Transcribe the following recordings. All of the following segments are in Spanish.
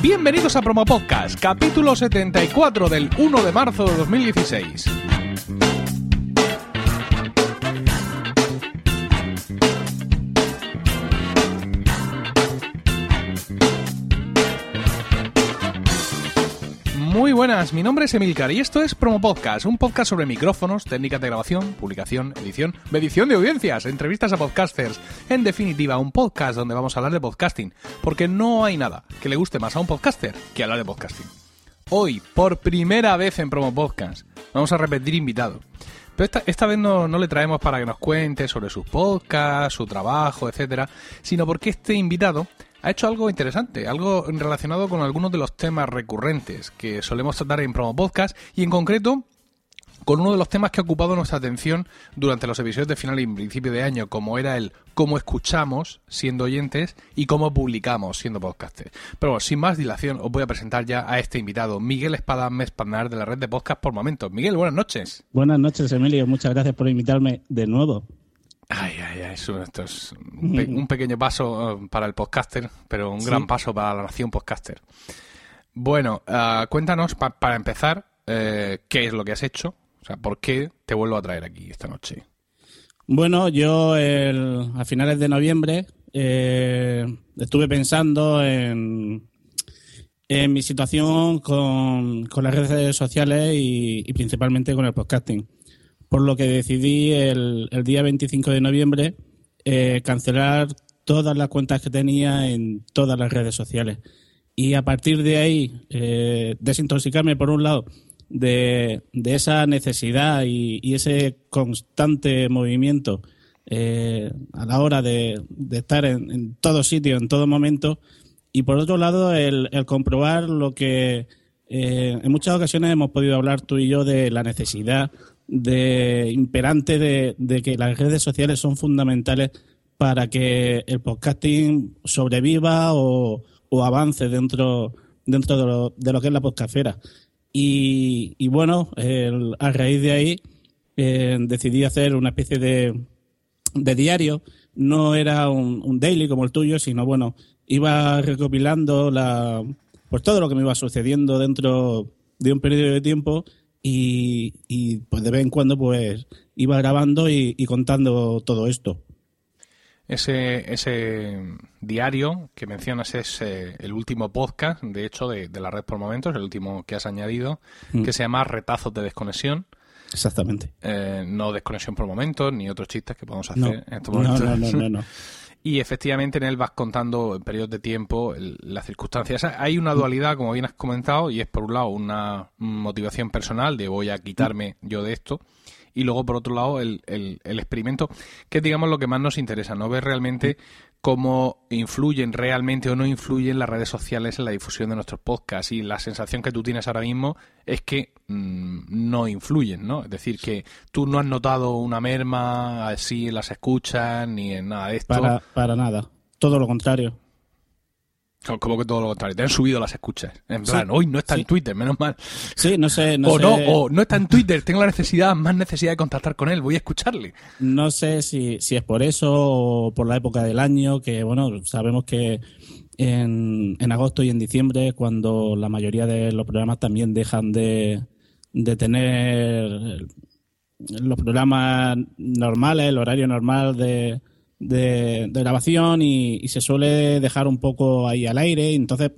Bienvenidos a Promo Podcast, capítulo 74 del 1 de marzo de 2016. Buenas, mi nombre es Emilcar y esto es Promo Podcast, un podcast sobre micrófonos, técnicas de grabación, publicación, edición, medición de audiencias, entrevistas a podcasters. En definitiva, un podcast donde vamos a hablar de podcasting, porque no hay nada que le guste más a un podcaster que hablar de podcasting. Hoy, por primera vez en Promo Podcast, vamos a repetir invitado. Pero esta, esta vez no, no le traemos para que nos cuente sobre sus podcasts, su trabajo, etcétera, sino porque este invitado ha hecho algo interesante, algo relacionado con algunos de los temas recurrentes que solemos tratar en Promo Podcast y en concreto con uno de los temas que ha ocupado nuestra atención durante los episodios de final y principio de año, como era el cómo escuchamos siendo oyentes y cómo publicamos siendo podcasters. Pero bueno, sin más dilación, os voy a presentar ya a este invitado, Miguel Espada Mespanar de la red de podcast por momentos. Miguel, buenas noches. Buenas noches, Emilio. Muchas gracias por invitarme de nuevo. Ay, ay, ay, eso, esto es un, pe- un pequeño paso eh, para el podcaster, pero un gran paso para la nación podcaster. Bueno, ah, cuéntanos pa- para empezar eh, qué es lo que has hecho, o sea, por qué te vuelvo a traer aquí esta noche. Bueno, yo el- a finales de noviembre eh, estuve pensando en, en mi situación con, con las redes sociales y, y principalmente con el podcasting. Por lo que decidí el, el día 25 de noviembre eh, cancelar todas las cuentas que tenía en todas las redes sociales. Y a partir de ahí, eh, desintoxicarme por un lado de, de esa necesidad y, ese constante movimiento eh, a la hora de, de estar en, en todo sitio, en todo momento. Y por otro lado, el, el comprobar lo que eh, en muchas ocasiones hemos podido hablar tú y yo de la necesidad de imperante de, que las redes sociales son fundamentales para que el podcasting sobreviva o, avance dentro, dentro de, lo, que es la podcastfera. Y, bueno, a raíz de ahí eh, decidí hacer una especie de, diario. No era un daily como el tuyo, sino bueno, iba recopilando la, pues todo lo que me iba sucediendo dentro de un periodo de tiempo y, y pues de vez en cuando pues iba grabando y, y contando todo esto. Ese, ese diario que mencionas es eh, el último podcast, de hecho, de, de la red por momentos, el último que has añadido, Mm. que se llama Retazos de Desconexión. Exactamente. Eh, no desconexión por momentos, ni otros chistes que podemos hacer No, en estos no, momentos. no, no, no, no. Y efectivamente en él vas contando en periodos de tiempo las circunstancias. Hay una dualidad, como bien has comentado, y es por un lado una motivación personal de voy a quitarme yo de esto, y luego por otro lado el, el- el experimento, que es digamos lo que más nos interesa, no ver realmente cómo influyen realmente o no influyen las redes sociales en la difusión de nuestros podcasts. Y la sensación que tú tienes ahora mismo es que mm, no influyen, ¿no? Es decir, que tú no has notado una merma así en las escuchas ni en nada de esto. Para, para nada. Todo lo contrario. Co- Como que todo lo contrario, te han subido las escuchas. En Sí, plan, hoy no está sí. en Twitter, menos mal. Sí, no sé, no o sé. no, o no está en Twitter, tengo la necesidad, más necesidad de contactar con él, voy a escucharle. No sé si, si es por eso o por la época del año, que bueno, sabemos que en, en agosto y en diciembre, cuando la mayoría de los programas también dejan de, de tener los programas normales, el horario normal de, de, grabación y, y se suele dejar un poco ahí al aire. Entonces,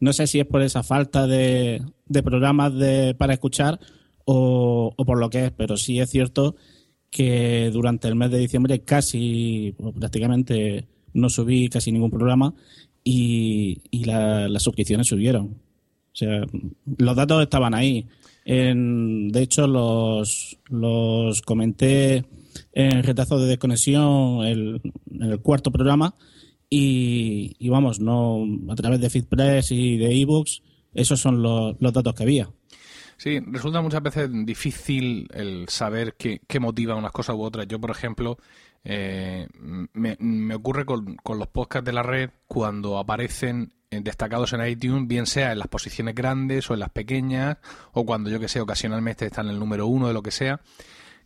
no sé si es por esa falta de, de programas de, para escuchar o, por lo que es, pero sí es cierto que durante el mes de diciembre casi, o prácticamente no subí casi ningún programa y, y la- las suscripciones subieron. O sea, los datos estaban ahí. En- de hecho, los, los comenté en Retazo de Desconexión el, en el cuarto programa y, vamos, no a través de FeedPress y de ebooks, esos son los, datos que había. Sí, resulta muchas veces difícil el saber qué, motiva unas cosas u otras. Yo, por ejemplo, eh, me, me ocurre con, con los podcasts de la red cuando aparecen eh, destacados en iTunes, bien sea en las posiciones grandes o en las pequeñas, o cuando yo que sé, ocasionalmente están en el número uno de lo que sea,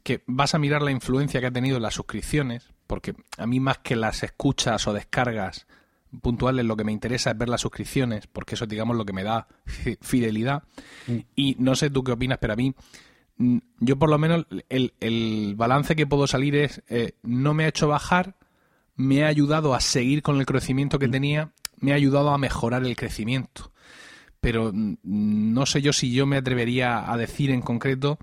que vas a mirar la influencia que ha tenido en las suscripciones, porque a mí más que las escuchas o descargas, puntuales, lo que me interesa es ver las suscripciones, porque eso es, digamos, lo que me da fidelidad. Mm. Y no sé tú qué opinas, pero a mí, mm, yo por lo menos, el, el balance que puedo salir es, eh, no me ha hecho bajar, me ha ayudado a seguir con el crecimiento que mm. tenía, me ha ayudado a mejorar el crecimiento. Pero no sé yo si yo me atrevería a decir en concreto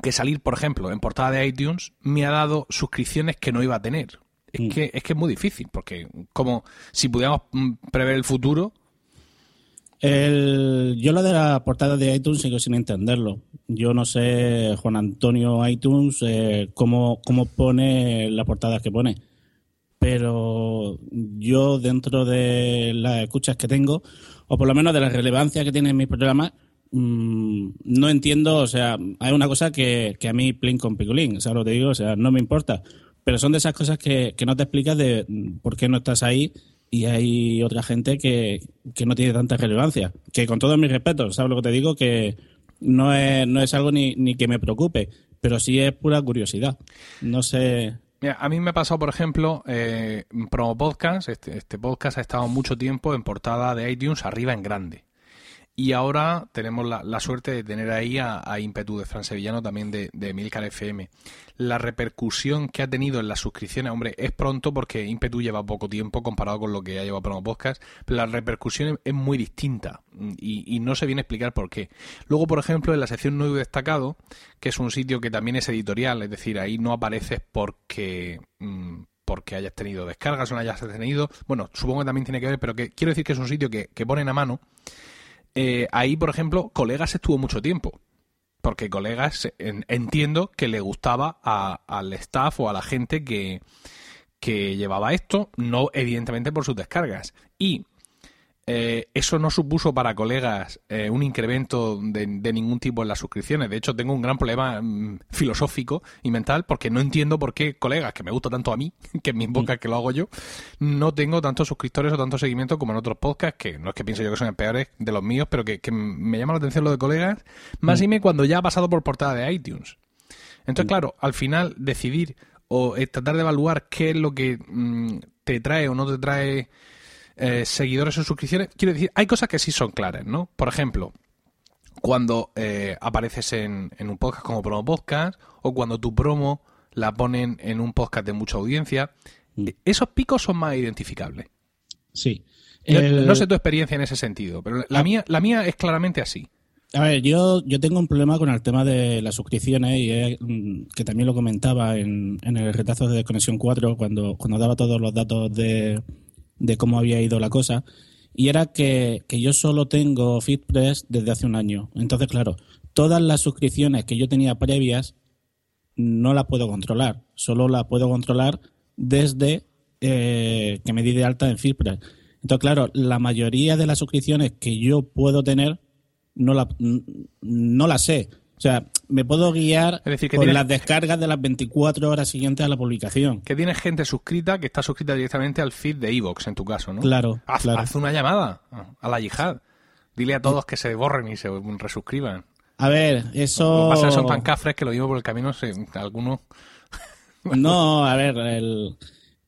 que salir, por ejemplo, en portada de iTunes me ha dado suscripciones que no iba a tener. Es, mm. que, es que es muy difícil, porque como si pudiéramos mm, prever el futuro. El, yo lo de la portada de iTunes sigo sin entenderlo. Yo no sé, Juan Antonio iTunes, eh, cómo, cómo pone las portadas que pone. Pero yo, dentro de las escuchas que tengo, o por lo menos de la relevancia que tiene mi programa, mmm, no entiendo. O sea, hay una cosa que, que a mí, plin con piculín, o sea, lo te digo, o sea, no me importa pero son de esas cosas que, no te explicas de por qué no estás ahí y hay otra gente que, no tiene tanta relevancia. Que con todos mis respetos, ¿sabes lo que te digo? Que no es, no es algo ni, ni que me preocupe, pero sí es pura curiosidad. No sé. Mira, a mí me ha pasado, por ejemplo, eh, Promo Podcast. Este, este podcast ha estado mucho tiempo en portada de iTunes arriba en grande. Y ahora tenemos la, suerte de tener ahí a, Impetu de Fran Sevillano, también de, de Milcar FM. La repercusión que ha tenido en las suscripciones, hombre, es pronto porque Impetu lleva poco tiempo comparado con lo que ha llevado Promo Podcast, pero la repercusión es muy distinta y, no se viene a explicar por qué. Luego, por ejemplo, en la sección nuevo destacado, que es un sitio que también es editorial, es decir, ahí no apareces porque mm, porque hayas tenido descargas o no hayas tenido. Bueno, supongo que también tiene que ver, pero que quiero decir que es un sitio que, que ponen a mano eh, ahí, por ejemplo, Colegas estuvo mucho tiempo. Porque Colegas entiendo que le gustaba al staff o a la gente que, que llevaba esto, no evidentemente por sus descargas. Y eh, eso no supuso para colegas eh, un incremento de, ningún tipo en las suscripciones. De hecho, tengo un gran problema mm, filosófico y mental porque no entiendo por qué colegas, que me gusta tanto a mí, que en mis bocas que lo hago yo, no tengo tantos suscriptores o tanto seguimiento como en otros podcasts, que no es que piense yo que son peores de los míos, pero que, me llama la atención lo de colegas, más mm. y me cuando ya ha pasado por portada de iTunes. Entonces, mm. claro, al final decidir o eh, tratar de evaluar qué es lo que te trae o no te trae eh, seguidores o suscripciones. Quiero decir, hay cosas que sí son claras, ¿no? Por ejemplo, cuando eh, apareces en, un podcast como promo podcast o cuando tu promo la ponen en un podcast de mucha audiencia, mm. esos picos son más identificables. Sí. No sé tu experiencia en ese sentido, pero la, ah. mía, la mía es claramente así. A ver, yo, yo tengo un problema con el tema de las suscripciones y mm, que también lo comentaba en, en el retazo de Desconexión 4 cuando, cuando daba todos los datos de, de cómo había ido la cosa. Y era que, yo solo tengo FitPress desde hace un año. Entonces, claro, todas las suscripciones que yo tenía previas no las puedo controlar. Solo las puedo controlar desde eh, que me di de alta en FitPress. Entonces, claro, la mayoría de las suscripciones que yo puedo tener no, la, no las sé. O sea, me puedo guiar con las descargas de las 24 horas siguientes a la publicación. Que tienes gente suscrita que está suscrita directamente al feed de Evox, en tu caso, ¿no? Claro haz, una llamada a la yihad. Dile a todos que se borren y se resuscriban. A ver, eso... Pasa eso en Pancafres, que lo digo por el camino, se, algunos... no, a ver, el,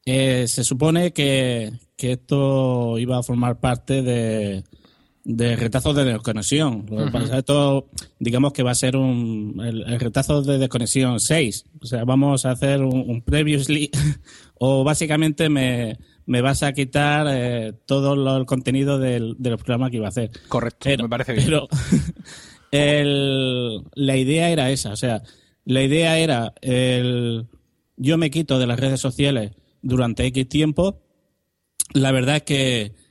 eh, se supone que, que esto iba a formar parte de de retazos de desconexión. Esto, digamos que va a ser un, el, retazo de desconexión 6. O sea, vamos a hacer un, previously o básicamente me, me, vas a quitar eh, todo el contenido del, del, programa que iba a hacer. Correcto, me parece bien. Pero el, la idea era esa. O sea, la idea era el, yo me quito de las redes sociales durante X tiempo. La verdad es que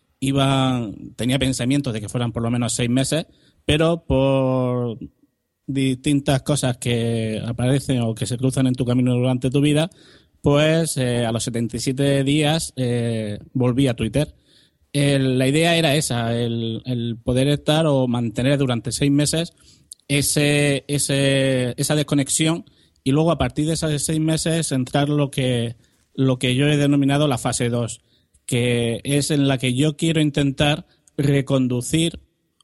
tenía pensamientos de que fueran por lo menos seis meses, pero por distintas cosas que aparecen o que se cruzan en tu camino durante tu vida, pues eh, a los 77 días eh, volví a Twitter. la idea era esa, el, poder estar o mantener durante seis meses ese, ese, esa desconexión y luego a partir de esos seis meses entrar lo que, lo que yo he denominado la fase 2 que es en la que yo quiero intentar reconducir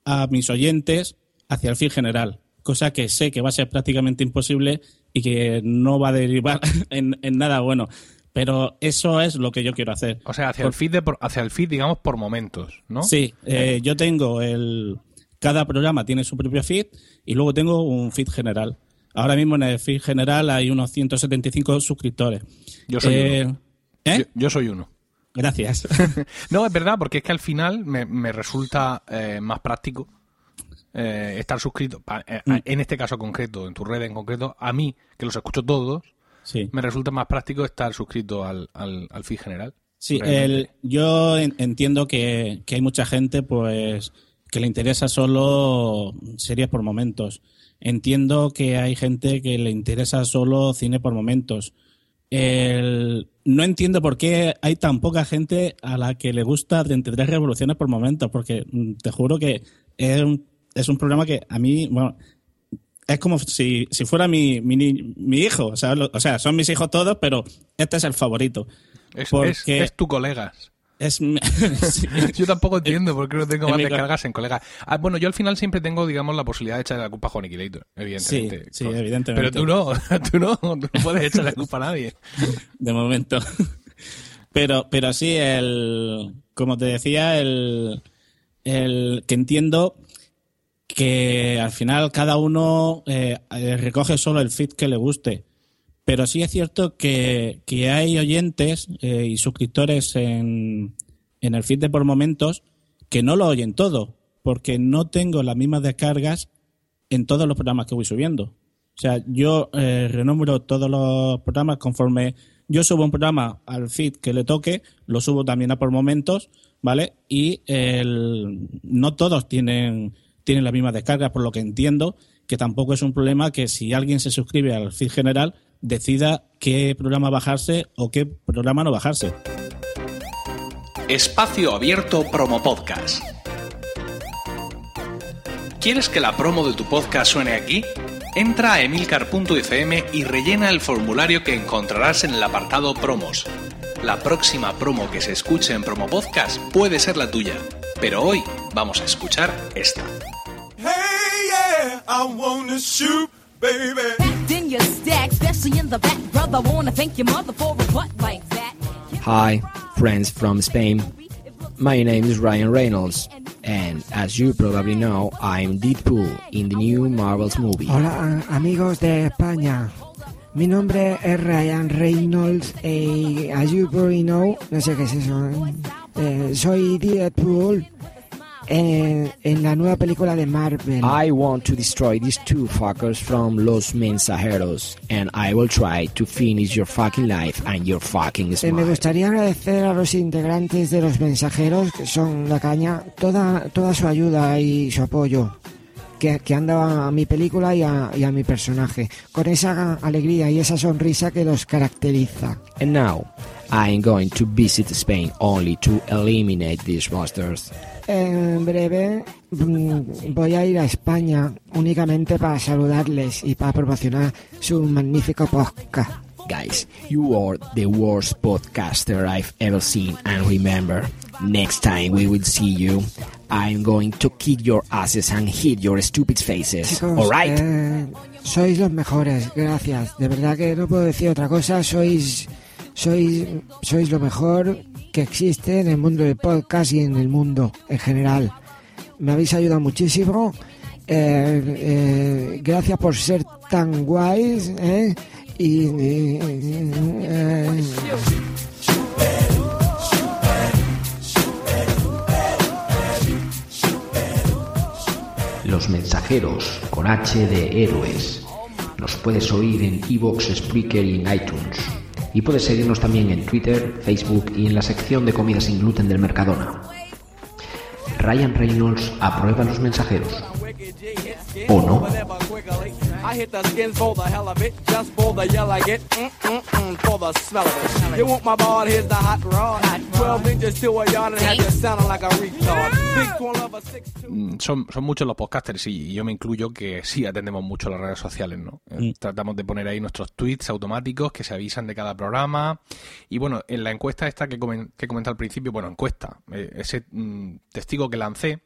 a mis oyentes hacia el fin general, cosa que sé que va a ser prácticamente imposible y que no va a derivar en, nada bueno. Pero eso es lo que yo quiero hacer. O sea, hacia el feed, de por- hacia el feed, digamos, por momentos, ¿no? Sí, eh, yo tengo el. Cada programa tiene su propio feed y luego tengo un feed general. Ahora mismo en el feed general hay unos 175 suscriptores. Yo soy Eh, uno. ¿eh? Yo, yo soy uno. Gracias. No, es verdad, porque es que al final me, me resulta eh, más práctico eh, estar suscrito, pa- eh, Mm. en este caso concreto, en tu red en concreto, a mí, que los escucho todos, sí. me resulta más práctico estar suscrito al, al, al feed general. Sí, el, yo en- entiendo que, que hay mucha gente pues que le interesa solo series por momentos. Entiendo que hay gente que le interesa solo cine por momentos. El- no entiendo por qué hay tan poca gente a la que le gusta 33 revoluciones por momentos, porque mm, te juro que es un, es un programa que a mí, bueno, es como si, si fuera mi, mi, hijo. O sea, lo- o sea, son mis hijos todos, pero este es el favorito. Es, porque- es, es tu colegas. Es sí. Yo tampoco entiendo por qué no tengo en más descargas en colegas. Ah, bueno, yo al final siempre tengo, digamos, la posibilidad de echarle la culpa a Juaniquilator, evidentemente. Sí, sí, evidentemente. Pero tú no, tú no, tú no puedes echarle la culpa a nadie. de momento. Pero, pero sí, el, como te decía, el, el que entiendo que al final cada uno eh, recoge solo el feed que le guste. Pero sí es cierto que, que hay oyentes eh, y suscriptores en, en el feed de por momentos que no lo oyen todo, porque no tengo las mismas descargas en todos los programas que voy subiendo. O sea, yo eh, renumero todos los programas conforme yo subo un programa al feed que le toque, lo subo también a por momentos, ¿vale? Y no todos tienen, tienen la misma descarga, por lo que entiendo que tampoco es un problema que si alguien se suscribe al feed general decida qué programa bajarse o qué programa no bajarse. Espacio Abierto Promo Podcast. ¿Quieres que la promo de tu podcast suene aquí? Entra a emilcar.fm y rellena el formulario que encontrarás en el apartado Promos. La próxima promo que se escuche en Promo Podcast puede ser la tuya, pero hoy vamos a escuchar esta. Hey, yeah, I wanna shoot, baby. Packed in your stack, especially in the back, brother. Wanna thank your mother for a butt like that. Hi, friends from Spain. My name is Ryan Reynolds, and as you probably know, I'm Deadpool in the new Marvel's movie. Hola amigos de España. Mi nombre es Ryan Reynolds y as you probably know, no sé qué es eso, ¿eh? Eh, soy Deadpool en, en la nueva película de Marvel. I want to destroy these two fuckers from Los Mensajeros, and I will try to finish your fucking life and your fucking Eh, me smile. gustaría agradecer a los integrantes de los mensajeros, que son la caña, toda, toda su ayuda y su apoyo que, que han dado a mi película y a, y a mi personaje, con esa alegría y esa sonrisa que los caracteriza. And now, I'm going to visit Spain only to eliminate these monsters. En breve mm, voy a ir a España únicamente para saludarles y para promocionar su magnífico podcast. Guys, you are the worst podcaster I've ever seen, and remember, next time we will see you, I'm going to kick your asses and hit your stupid faces. Chicos, Alright? eh, sois los mejores, gracias. De verdad que no puedo decir otra cosa. Sois, sois, sois lo mejor que existe en el mundo del podcast y en el mundo en general. Me habéis ayudado muchísimo. Eh, eh, gracias por ser tan guays. ¿eh? Y, y- eh, Los mensajeros con H de héroes. Nos puedes oír en Evox, Spreaker y en iTunes. Y puedes seguirnos también en Twitter, Facebook y en la sección de comida sin gluten del Mercadona. Ryan Reynolds aprueba los mensajeros. ¿O no? I hit the skins for the hell of it, just for the yell I get, mm, mm, mm, for the smell of it. You want my ball, here's the hot rod. 12 inches to a yard and have you sounding like a retard. Big one of a six two. Mm, son, son muchos los podcasters y yo me incluyo que sí atendemos mucho las redes sociales, ¿no? Eh, Tratamos de poner ahí nuestros tweets automáticos que se avisan de cada programa. Y bueno, en la encuesta esta que, comen- que comenté al principio, bueno, encuesta, eh, ese mm, testigo que lancé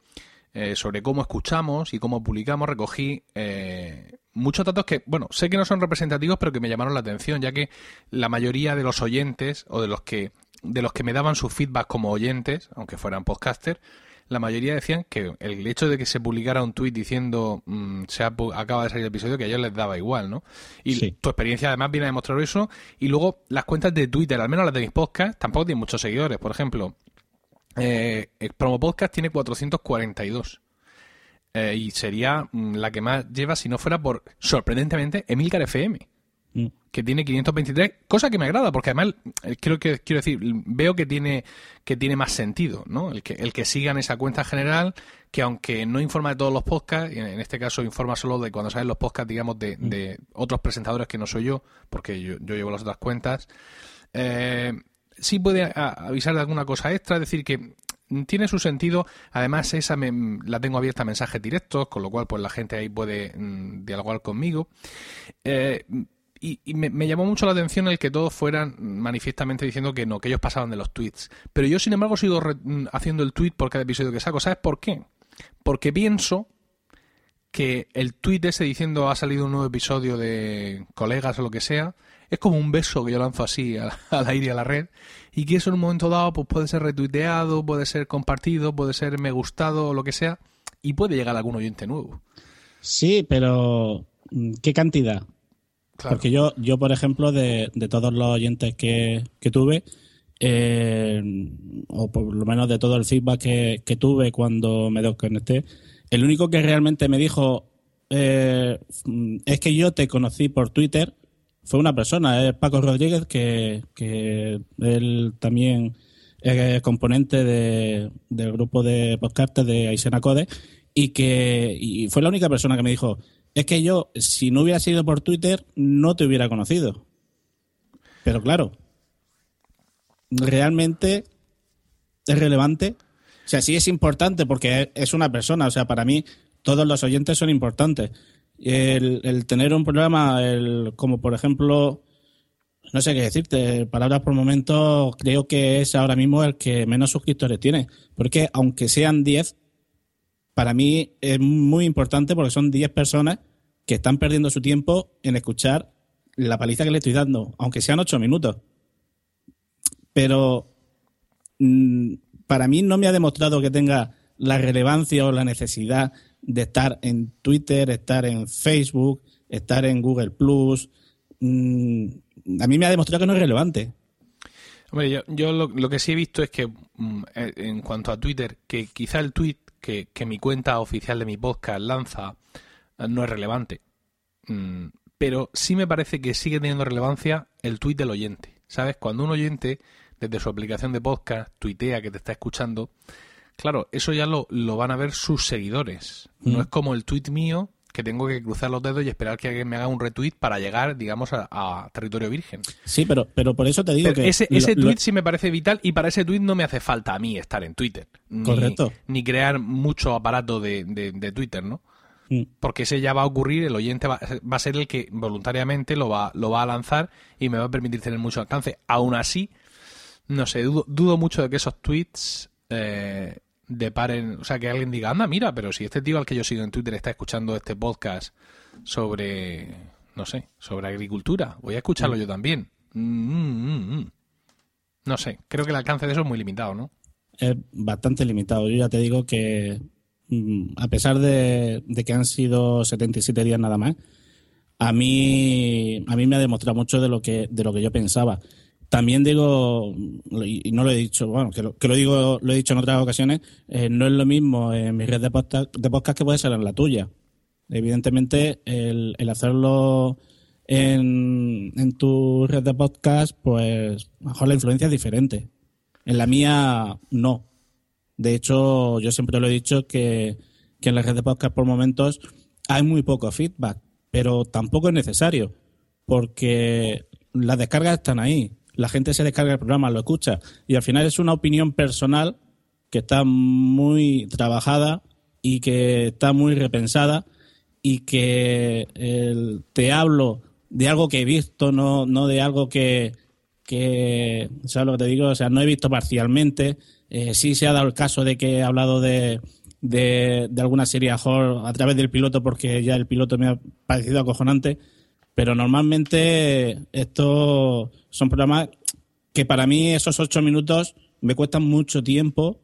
eh, sobre cómo escuchamos y cómo publicamos, recogí eh, muchos datos que, bueno, sé que no son representativos, pero que me llamaron la atención, ya que la mayoría de los oyentes o de los que de los que me daban su feedback como oyentes, aunque fueran podcaster, la mayoría decían que el hecho de que se publicara un tuit diciendo mm, se ha acaba de salir el episodio que a ellos les daba igual, ¿no? Y Sí. tu experiencia además viene a demostrar eso. Y luego las cuentas de Twitter, al menos las de mis podcasts, tampoco tienen muchos seguidores. Por ejemplo, eh, el Promo Podcast tiene 442. Eh, y sería mm, la que más lleva si no fuera por, sorprendentemente, Emilcar FM Mm. que tiene 523, cosa que me agrada, porque además eh, creo que quiero decir, veo que tiene que tiene más sentido, ¿no? El que el que sigan esa cuenta general, que aunque no informa de todos los podcasts, en este caso informa solo de cuando salen los podcasts, digamos, de, de otros presentadores que no soy yo, porque yo, yo llevo las otras cuentas, eh, sí puede avisar de alguna cosa extra, es decir, que tiene su sentido. Además, esa me- la tengo abierta a mensajes directos, con lo cual pues la gente ahí puede mm, dialogar conmigo. Eh, y, me llamó mucho la atención el que todos fueran manifiestamente diciendo que no, que ellos pasaban de los tweets. Pero yo, sin embargo, sigo re- mm, haciendo el tweet por cada episodio que saco. ¿Sabes por qué? Porque pienso que el tweet ese diciendo ha salido un nuevo episodio de colegas o lo que sea, es como un beso que yo lanzo así al, al aire y a la red, y que eso en un momento dado pues puede ser retuiteado, puede ser compartido, puede ser me gustado o lo que sea, y puede llegar a algún oyente nuevo. Sí, pero mm, ¿qué cantidad? Claro. Porque yo, yo por ejemplo, de, de todos los oyentes que, que tuve, eh, o por lo menos de todo el feedback que, que tuve cuando me desconecté, el único que realmente me dijo eh, mm, es que yo te conocí por Twitter fue una persona, es Paco Rodríguez, que, él también es componente de- del grupo de podcasters de Aisena Code, y que y fue la única persona que me dijo, es que yo, si no hubiera sido por Twitter, no te hubiera conocido. Pero claro, realmente es relevante. O sea, sí es importante porque es una persona. O sea, para mí todos los oyentes son importantes. El, el tener un programa, el, como por ejemplo, no sé qué decirte, palabras por momento, creo que es ahora mismo el que menos suscriptores tiene. Porque aunque sean 10, para mí es muy importante porque son 10 personas que están perdiendo su tiempo en escuchar la paliza que le estoy dando, aunque sean 8 minutos. Pero mm, para mí no me ha demostrado que tenga la relevancia o la necesidad de estar en Twitter, estar en Facebook, estar en Google Plus. Mm, a mí me ha demostrado que no es relevante. Hombre, yo, yo lo, lo que sí he visto es que mm, eh, en cuanto a Twitter, que quizá el tweet que, que mi cuenta oficial de mi podcast lanza eh, no es relevante. Mm, pero sí me parece que sigue teniendo relevancia el tweet del oyente. ¿Sabes? Cuando un oyente, desde su aplicación de podcast, tuitea que te está escuchando, claro, eso ya lo, lo van a ver sus seguidores. No Mm. es como el tweet mío que tengo que cruzar los dedos y esperar que alguien me haga un retweet para llegar, digamos, a, a territorio virgen. Sí, pero, pero por eso te digo Pero que... ese, ese lo- tweet sí me parece vital y para ese tweet no me hace falta a mí estar en Twitter. Ni, Correcto. Ni crear mucho aparato de, de- de Twitter, ¿no? Mm. Porque ese ya va a ocurrir, el oyente va, va a ser el que voluntariamente lo va, lo va a lanzar y me va a permitir tener mucho alcance. Aún así, no sé, dudo, dudo mucho de que esos tweets eh, deparen, o sea, que alguien diga, anda, mira, pero si este tío al que yo sigo en Twitter está escuchando este podcast sobre, no sé, sobre agricultura, voy a escucharlo yo también. Mm, mm, mm. No sé, creo que el alcance de eso es muy limitado, ¿no? es bastante limitado. Yo ya te digo que, mm, a pesar de, de que han sido 77 días nada más, a mí, a mí me ha demostrado mucho de lo que, de lo que yo pensaba. También digo, y no lo he dicho, bueno, que lo, digo, lo he dicho en otras ocasiones, eh, no es lo mismo en mi red de podcast, de podcast que puede ser en la tuya. Evidentemente, el, hacerlo en, en tu red de podcast, pues mejor la influencia es diferente. En la mía, no. De hecho, yo siempre lo he dicho que, que en la red de podcast por momentos hay muy poco feedback, pero tampoco es necesario, porque las descargas están ahí. La gente se descarga el programa, lo escucha, y al final es una opinión personal que está muy trabajada y que está muy repensada y que te hablo de algo que he visto, no, no de algo que, que, ¿sabes lo que te digo? O sea, no he visto parcialmente. Eh, sí se ha dado el caso de que he hablado de, de, de alguna serie a, a través del piloto porque ya el piloto me ha parecido acojonante, pero normalmente estos son programas que para mí esos ocho minutos me cuestan mucho tiempo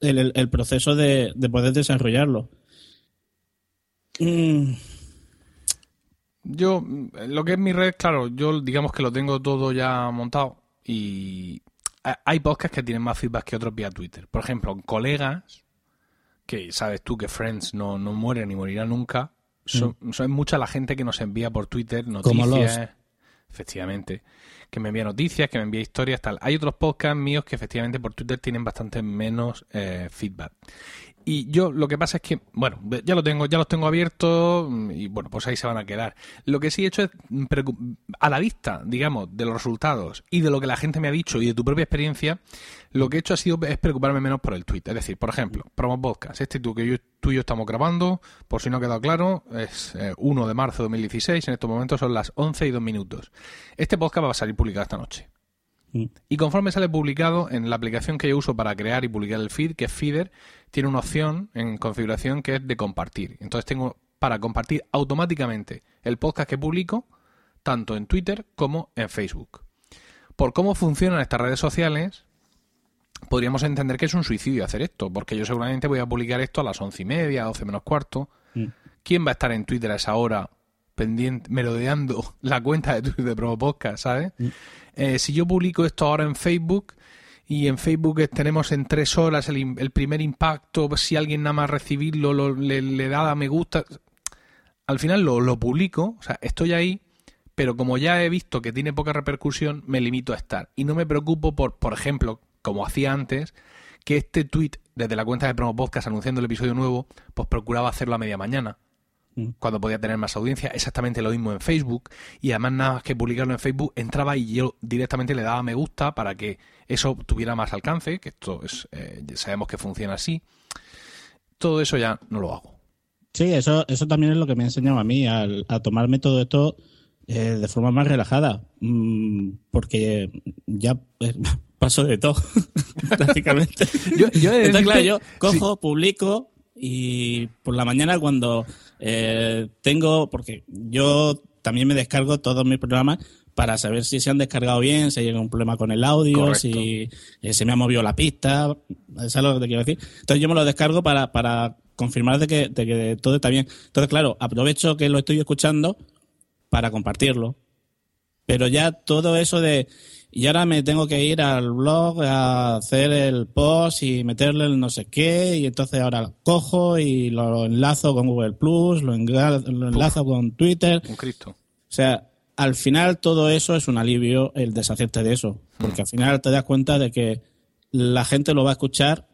el, el- proceso de, de poder desarrollarlo. Mm, Yo, lo que es mi red, claro, yo digamos que lo tengo todo ya montado y ha- hay podcasts que tienen más feedback que otros vía Twitter. Por ejemplo, colegas, que sabes tú que Friends no, no muere ni morirá nunca, son, son mucha la gente que nos envía por Twitter Como noticias. los. Efectivamente. Que me envía noticias, que me envía historias, tal. Hay otros podcasts míos que efectivamente por Twitter tienen bastante menos eh, feedback. Y yo lo que pasa es que, bueno, ya lo tengo, ya los tengo abiertos mm, y bueno, pues ahí se van a quedar. Lo que sí he hecho es a la vista, digamos, de los resultados y de lo que la gente me ha dicho y de tu propia experiencia, lo que he hecho ha sido es preocuparme menos por el tweet. Es decir, por ejemplo, promo podcast, este tú que yo, tú y yo estamos grabando, por si no ha quedado claro, es eh, 1 de marzo de 2016, en estos momentos son las 11 y 2 minutos. Este podcast va a salir publicado esta noche. Y conforme sale publicado en la aplicación que yo uso para crear y publicar el feed, que es Feeder, tiene una opción en configuración que es de compartir. Entonces tengo para compartir automáticamente el podcast que publico, tanto en Twitter como en Facebook. Por cómo funcionan estas redes sociales, podríamos entender que es un suicidio hacer esto, porque yo seguramente voy a publicar esto a las once y media, doce menos cuarto. Mm. ¿Quién va a estar en Twitter a esa hora pendiente, merodeando la cuenta de Twitter de Promo Podcast, ¿sabes? Eh, si yo publico esto ahora en Facebook y en Facebook tenemos en tres horas el, im- el primer impacto, si alguien nada más recibirlo lo- le, le da a me gusta, al final lo, lo publico, o sea, estoy ahí, pero como ya he visto que tiene poca repercusión, me limito a estar. Y no me preocupo por, por ejemplo, como hacía antes, que este tweet desde la cuenta de Promo Podcast anunciando el episodio nuevo, pues procuraba hacerlo a media mañana Mm. Cuando podía tener más audiencia, exactamente lo mismo en Facebook, y además nada más que publicarlo en Facebook, entraba y yo directamente le daba me gusta para que eso tuviera más alcance, que esto es, eh, sabemos que funciona así. Todo eso ya no lo hago. Sí, eso, eso también es lo que me ha enseñado a mí, al- a tomarme todo esto eh, de forma más relajada. Mm, porque ya eh, paso de todo, prácticamente. Yo, yo Entonces, claro, yo cojo, publico y por la mañana cuando eh, tengo, porque yo también me descargo todos mis programas para saber si se han descargado bien, si hay algún problema con el audio, Correcto. si eh, se me ha movido la pista, ¿sabes lo que te quiero decir? Entonces yo me lo descargo para, para confirmar de que, de que todo está bien. Entonces, claro, aprovecho que lo estoy escuchando para compartirlo. Pero ya todo eso de... Y ahora me tengo que ir al blog a hacer el post y meterle el no sé qué, y entonces ahora lo cojo y lo enlazo con Google Plus, lo, lo enlazo con Twitter. Un Cristo. O sea, al final todo eso es un alivio el deshacerte de eso, porque al final te das cuenta de que la gente lo va a escuchar,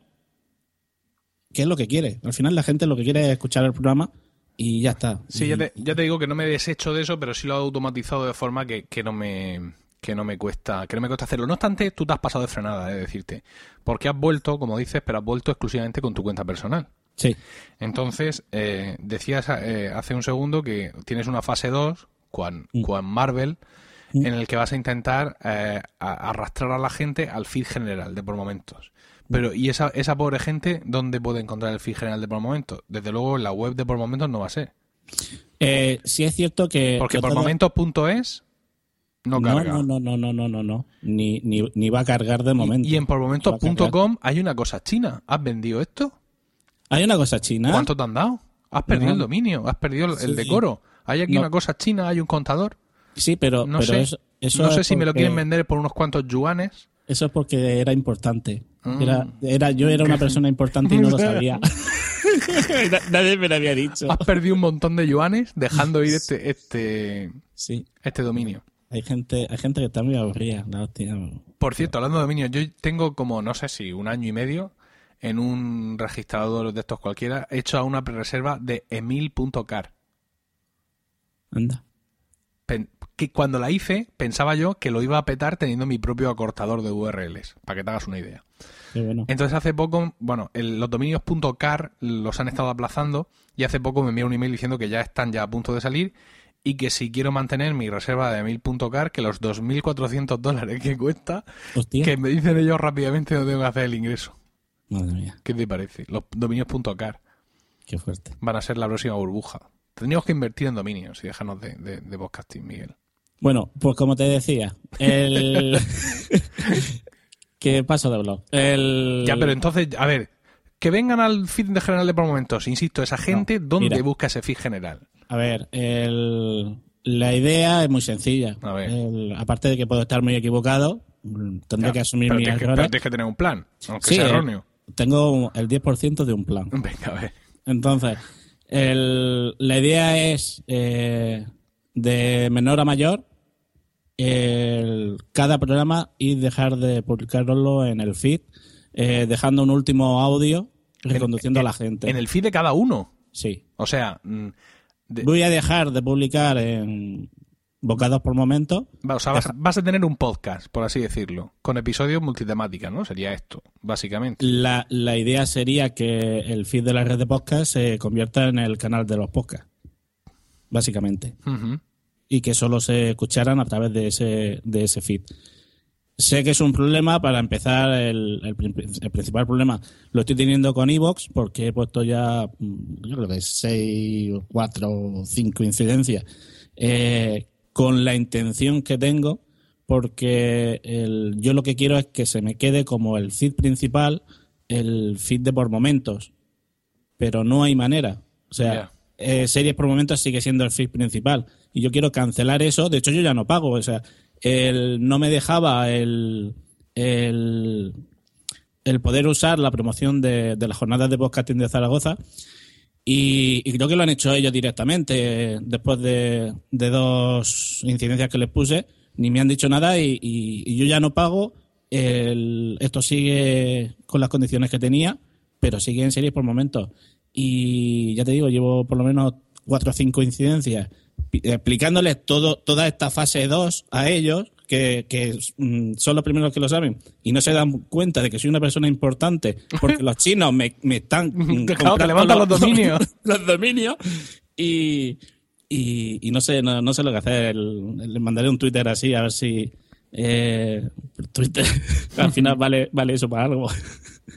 que es lo que quiere. Al final la gente lo que quiere es escuchar el programa y ya está. Sí, ya te, ya te digo que no me deshecho de eso, pero sí lo he automatizado de forma que, que no me que no me cuesta que no me cuesta hacerlo. No obstante, tú te has pasado de frenada, es decirte, porque has vuelto, como dices, pero has vuelto exclusivamente con tu cuenta personal. Sí. Entonces, eh, decías eh, hace un segundo que tienes una fase 2, con, Mm. con Marvel, Mm. en el que vas a intentar eh, a- arrastrar a la gente al feed general de por momentos. Pero, ¿y esa, esa pobre gente dónde puede encontrar el feed general de por momentos? Desde luego en la web de por momentos no va a ser. Eh, sí es cierto que... Porque que por todo- momentos.es no no, carga. no, no, no, no, no, no, no. Ni, ni, ni va a cargar de momento. Y, y en pormomentos.com hay una cosa china. ¿Has vendido esto? Hay una cosa china. ¿Cuánto te han dado? Has perdido No. el dominio, has perdido el, decoro. Hay aquí No. una cosa china, hay un contador. Sí, pero, No pero sé, eso no sé es si me lo quieren vender por unos cuantos yuanes. Eso es porque era importante. Mm. Era, era, yo era una persona importante y no lo sabía. Na- Nadie me lo había dicho. Has perdido un montón de yuanes dejando ir este, este, Sí, este dominio. Hay gente, hay gente que está muy aburrida. Por cierto, hablando de dominio, yo tengo como, no sé si un año y medio en un registrador de estos cualquiera, hecho a una pre-reserva de emil.car. Anda. Pen- que cuando la hice, pensaba yo que lo iba a petar teniendo mi propio acortador de URLs, para que te hagas una idea. Bueno. Entonces hace poco, bueno, el- los dominios .car los han estado aplazando y hace poco me envió un email diciendo que ya están ya a punto de salir y que si quiero mantener mi reserva de emil.car, que los 2.400 dólares que cuesta, Hostia. que me dicen ellos rápidamente dónde tengo que hacer el ingreso. Madre mía, ¿Qué te parece? Los dominios.car qué fuerte. van a ser la próxima burbuja. Tendríamos que invertir en dominios y dejarnos de, de, de podcasting, Miguel. Bueno, pues como te decía, el... ¿Qué paso de blog? El... Ya, pero entonces, a ver, que vengan al feed de general de por momentos. Insisto, esa gente, ¿dónde mira. busca ese feed general? A ver, el- la idea es muy sencilla. A ver. El- aparte de que puedo estar muy equivocado, tendré Ya, que asumir que, errores. pero tienes que tener un plan, aunque Sí, sea eh, erróneo. Tengo el 10% de un plan. Venga, a ver. Entonces, el- la idea es eh, de menor a mayor el- cada programa y dejar de publicarlo en el feed, eh, dejando un último audio reconduciendo a la gente. En el feed de cada uno. Sí. O sea, mm, de- Voy a dejar de publicar en bocados por momento. va- o sea, vas, vas a tener un podcast, por así decirlo, con episodios multitemáticas, ¿no? Sería esto, básicamente. La, la idea sería que el feed de la red de podcast se convierta en el canal de los podcasts, básicamente. Y que solo se escucharan a través de ese, de ese feed. Sé que es un problema, para empezar, el, el prin- el principal problema lo estoy teniendo con Evox, porque he puesto ya, mm, yo creo que seis, cuatro o cinco incidencias, eh, con la intención que tengo, porque el- yo lo que quiero es que se me quede como el feed principal, el feed de por momentos, pero no hay manera. O sea, eh, series por momentos sigue siendo el feed principal. Y yo quiero cancelar eso. De hecho, yo ya no pago. O sea, el, no me dejaba el, el, poder usar la promoción de, de las jornadas de podcasting de Zaragoza. Y, creo que lo han hecho ellos directamente después de, de dos incidencias que les puse. Ni me han dicho nada y, y- yo ya no pago. El- esto sigue con las condiciones que tenía, pero sigue en series por momentos. Y ya te digo, llevo por lo menos cuatro o cinco incidencias explicándoles todo, toda esta fase 2 a ellos, que, que, mm, son los primeros que lo saben, y no se dan cuenta de que soy una persona importante, porque los chinos me, me están mm, Claro, comprando levantan los dominios. los dominios y, y, y no sé no, no sé lo que hacer le mandaré un Twitter así a ver si eh, Twitter. Al final vale vale eso para algo.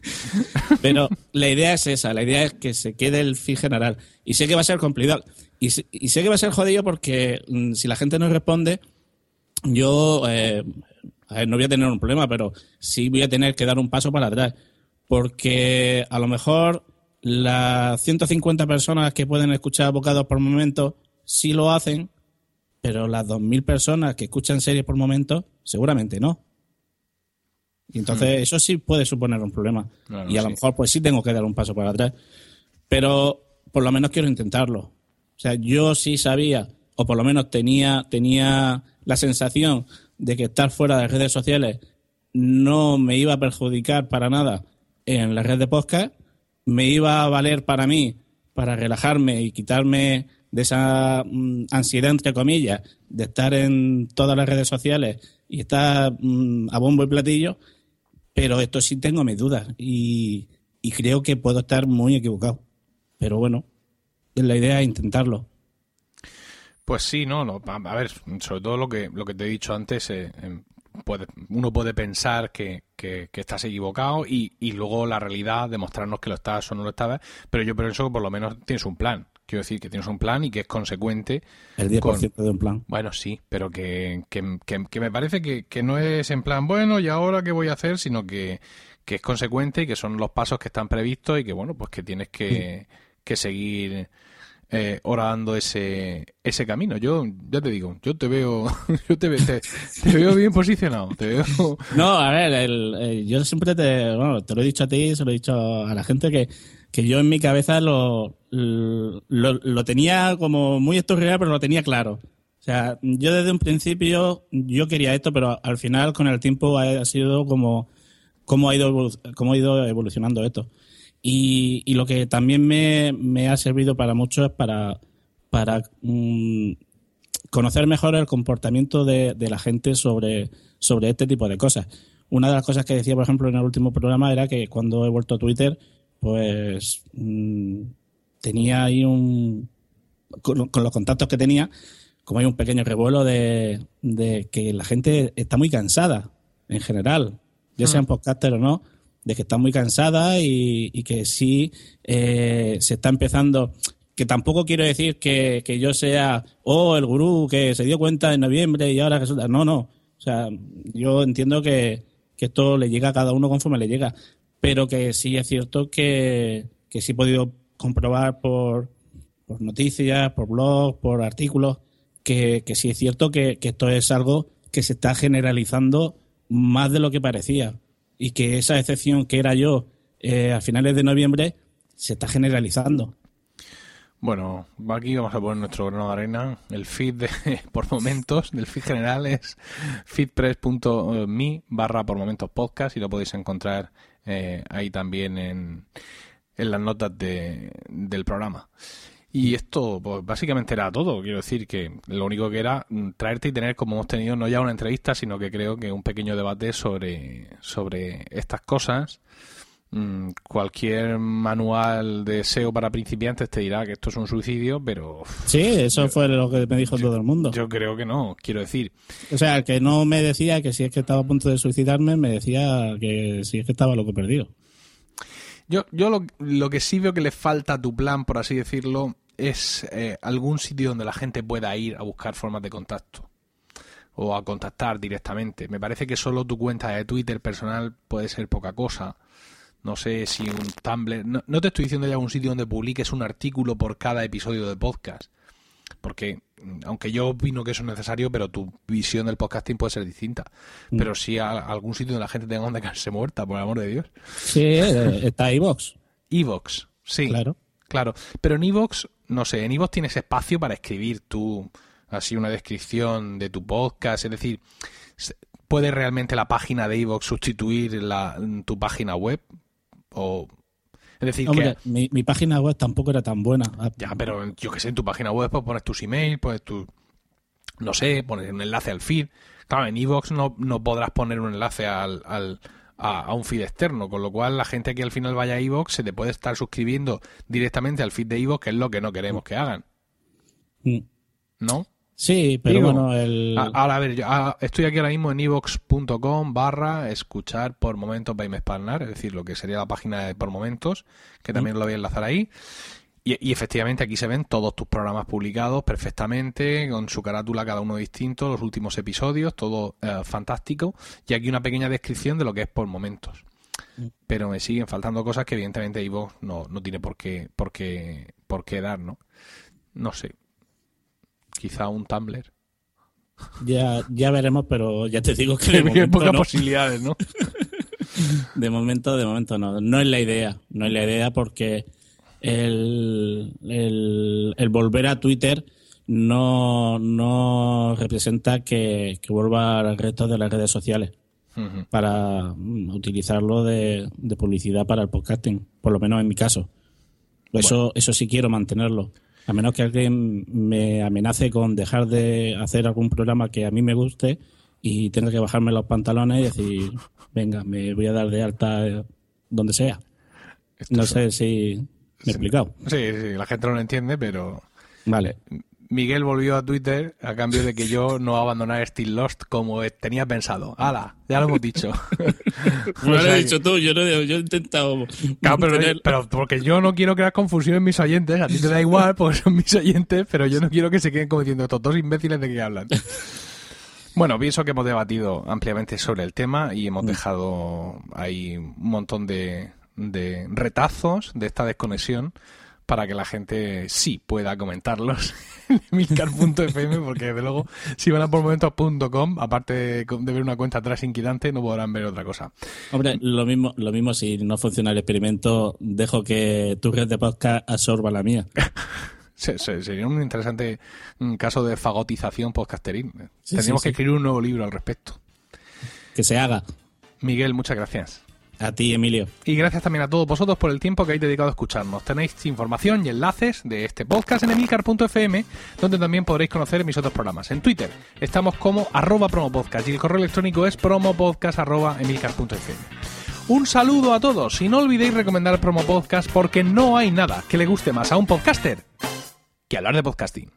Pero la idea es esa la idea es que se quede el feed general. Y sé que va a ser complicado. Y, y sé que va a ser jodido porque mm, si la gente no responde yo eh, no voy a tener un problema, pero sí voy a tener que dar un paso para atrás. Porque a lo mejor las 150 personas que pueden escuchar bocados por momento sí lo hacen, pero las 2.000 personas que escuchan series por momento seguramente no. Y entonces eso sí puede suponer un problema. Claro, y a lo mejor pues sí tengo que dar un paso para atrás. Pero por lo menos quiero intentarlo. O sea, yo sí sabía, o por lo menos tenía, tenía la sensación de que estar fuera de redes sociales no me iba a perjudicar para nada en la red de podcast, me iba a valer para mí, para relajarme y quitarme de esa mm, ansiedad, entre comillas, de estar en todas las redes sociales y estar mm, a bombo y platillo, pero esto sí tengo mis dudas y, y creo que puedo estar muy equivocado. Pero bueno, la idea es intentarlo. Pues sí, no, no, a ver, sobre todo lo que lo que te he dicho antes, eh, em, uno puede pensar que, que- que estás equivocado y, y luego la realidad demostrarnos que lo estás o no lo estabas, pero yo pienso que por lo menos tienes un plan. Quiero decir que tienes un plan y que es consecuente. El 10% con- de un plan. Bueno, sí, pero que, que, que- que me parece que, que no es en plan, bueno, ¿y ahora qué voy a hacer? Sino que, que es consecuente y que son los pasos que están previstos y que, bueno, pues que tienes que, que seguir eh, orando ese, ese camino. Yo, ya te digo, yo te veo, yo te, te, te veo bien posicionado, te veo... No, a ver, el- yo siempre te, bueno, te lo he dicho a ti, se lo he dicho a la gente que, que yo en mi cabeza lo, lo, lo tenía como muy esturriado, pero lo tenía claro. O sea, yo desde un principio yo quería esto, pero al final con el tiempo ha, sido como, como ha ido cómo ha ido evolucionando esto. Y, y lo que también me, me ha servido para mucho es para, para mm, conocer mejor el comportamiento de, de la gente sobre, sobre este tipo de cosas. Una de las cosas que decía, por ejemplo, en el último programa era que cuando he vuelto a Twitter, pues mm, tenía ahí un. Con, con los contactos que tenía, como hay un pequeño revuelo de, de que la gente está muy cansada, en general, ya sean podcaster o no, de que está muy cansada y, que sí eh, se está empezando. Que tampoco quiero decir que, que yo sea, oh, el gurú que se dio cuenta en noviembre y ahora resulta. No, no. O sea, yo entiendo que, que esto le llega a cada uno conforme le llega. Pero que sí es cierto que, que sí he podido comprobar por, por noticias, por blogs, por artículos, que, que sí es cierto que, que esto es algo que se está generalizando más de lo que parecía y que esa excepción que era yo eh, a finales de noviembre se está generalizando. Bueno, aquí vamos a poner nuestro grano de arena. El feed de, por momentos del feed general es feedpress.me barra por momentos podcast y lo podéis encontrar eh, ahí también en, en las notas de, del programa. Y esto, pues básicamente era todo. Quiero decir que lo único que era mm, traerte y tener, como hemos tenido, no ya una entrevista, sino que creo que un pequeño debate sobre, sobre estas cosas. Mm, Cualquier manual de SEO para principiantes te dirá que esto es un suicidio, pero Sí, eso fue lo que me dijo todo el mundo. yo creo que no. Quiero decir, O sea, el que no me decía que si es que estaba a punto de suicidarme, me decía que si es que estaba loco perdido. Yo, yo lo, lo que sí veo que le falta a tu plan, por así decirlo, es eh, algún sitio donde la gente pueda ir a buscar formas de contacto o a contactar directamente. Me parece que solo tu cuenta de Twitter personal puede ser poca cosa. No sé si un Tumblr. No, no te estoy diciendo ya un sitio donde publiques un artículo por cada episodio de podcast. Porque, mm, aunque yo opino que eso es necesario, pero tu visión del podcasting puede ser distinta. Pero sí a, a algún sitio donde la gente tenga donde caerse muerta, por el amor de Dios. Sí, eh, está iVox. Evox, sí. Claro. Claro, pero en Evox, no sé, en Evox tienes espacio para escribir tú, así una descripción de tu podcast, es decir, ¿puede realmente la página de Evox sustituir la, tu página web? O, es decir, Hombre, que... mi, mi página web tampoco era tan buena. Ah, Ya, pero yo que sé, en tu página web pues, pones tus emails, pones tu... No sé, pones un enlace al feed. Claro, en Evox no, no podrás poner un enlace al, al- a, a un feed externo, con lo cual la gente que al final vaya a Evox se te puede estar suscribiendo directamente al feed de Evox, que es lo que no queremos que hagan, Mm. ¿no? Sí, pero Digo, bueno, el... A- Ahora, a ver, yo ah, estoy aquí ahora mismo en evox.com barra escuchar por momentos by es decir, lo que sería la página de por momentos, que también lo voy a enlazar ahí. Y, y efectivamente aquí se ven todos tus programas publicados perfectamente, con su carátula cada uno distinto, los últimos episodios, todo eh, fantástico. Y aquí una pequeña descripción de lo que es por momentos. Pero me siguen faltando cosas que evidentemente Ivo no, no tiene por qué, por qué, por qué dar, ¿no? No sé. Quizá un Tumblr. ya, ya veremos, pero ya te digo que de Hay momento, pocas no. posibilidades, ¿no? de momento, de momento no. No es la idea. No es la idea porque el, el, el volver a Twitter no, no representa que, que vuelva al resto de las redes sociales para mm, utilizarlo de, de publicidad para el podcasting, por lo menos en mi caso. Eso, eso sí quiero mantenerlo. A menos que alguien me amenace con dejar de hacer algún programa que a mí me guste y tenga que bajarme los pantalones y decir, venga, me voy a dar de alta eh, donde sea. Esto No sé si me he explicado. Sí, sí, la gente no lo entiende, pero Vale. Miguel volvió a Twitter a cambio de que yo no abandonara Still Lost como tenía pensado. ¡Hala! Ya lo hemos dicho. No lo he que- dicho tú, yo, no, yo he intentado Claro, pero, mantener- pero porque yo no quiero crear confusión en mis oyentes. A ti te da igual porque son mis oyentes, pero yo no quiero que se queden como diciendo estos dos imbéciles de qué hablan. Bueno, pienso que hemos debatido ampliamente sobre el tema y hemos dejado ahí un montón de, de retazos de esta desconexión para que la gente sí pueda comentarlos en milcar.fm porque desde luego si van a por momentos.com aparte de de ver una cuenta atrás inquietante no podrán ver otra cosa. Hombre, lo mismo, lo mismo si no funciona el experimento, dejo que tu red de podcast absorba la mía. Se- se- sería un interesante mm, caso de fagotización podcasterín. Sí, Tendríamos sí, que escribir un nuevo libro al respecto. Que se haga. Miguel, muchas gracias. A ti, Emilio. Y gracias también a todos vosotros por el tiempo que habéis dedicado a escucharnos. Tenéis información y enlaces de este podcast en emilcar.fm, donde también podréis conocer mis otros programas. En Twitter estamos como arroba promopodcast y el correo electrónico es promopodcast arroba emilcar.fm. Un saludo a todos y no olvidéis recomendar Promo Podcast porque no hay nada que le guste más a un podcaster que hablar de podcasting.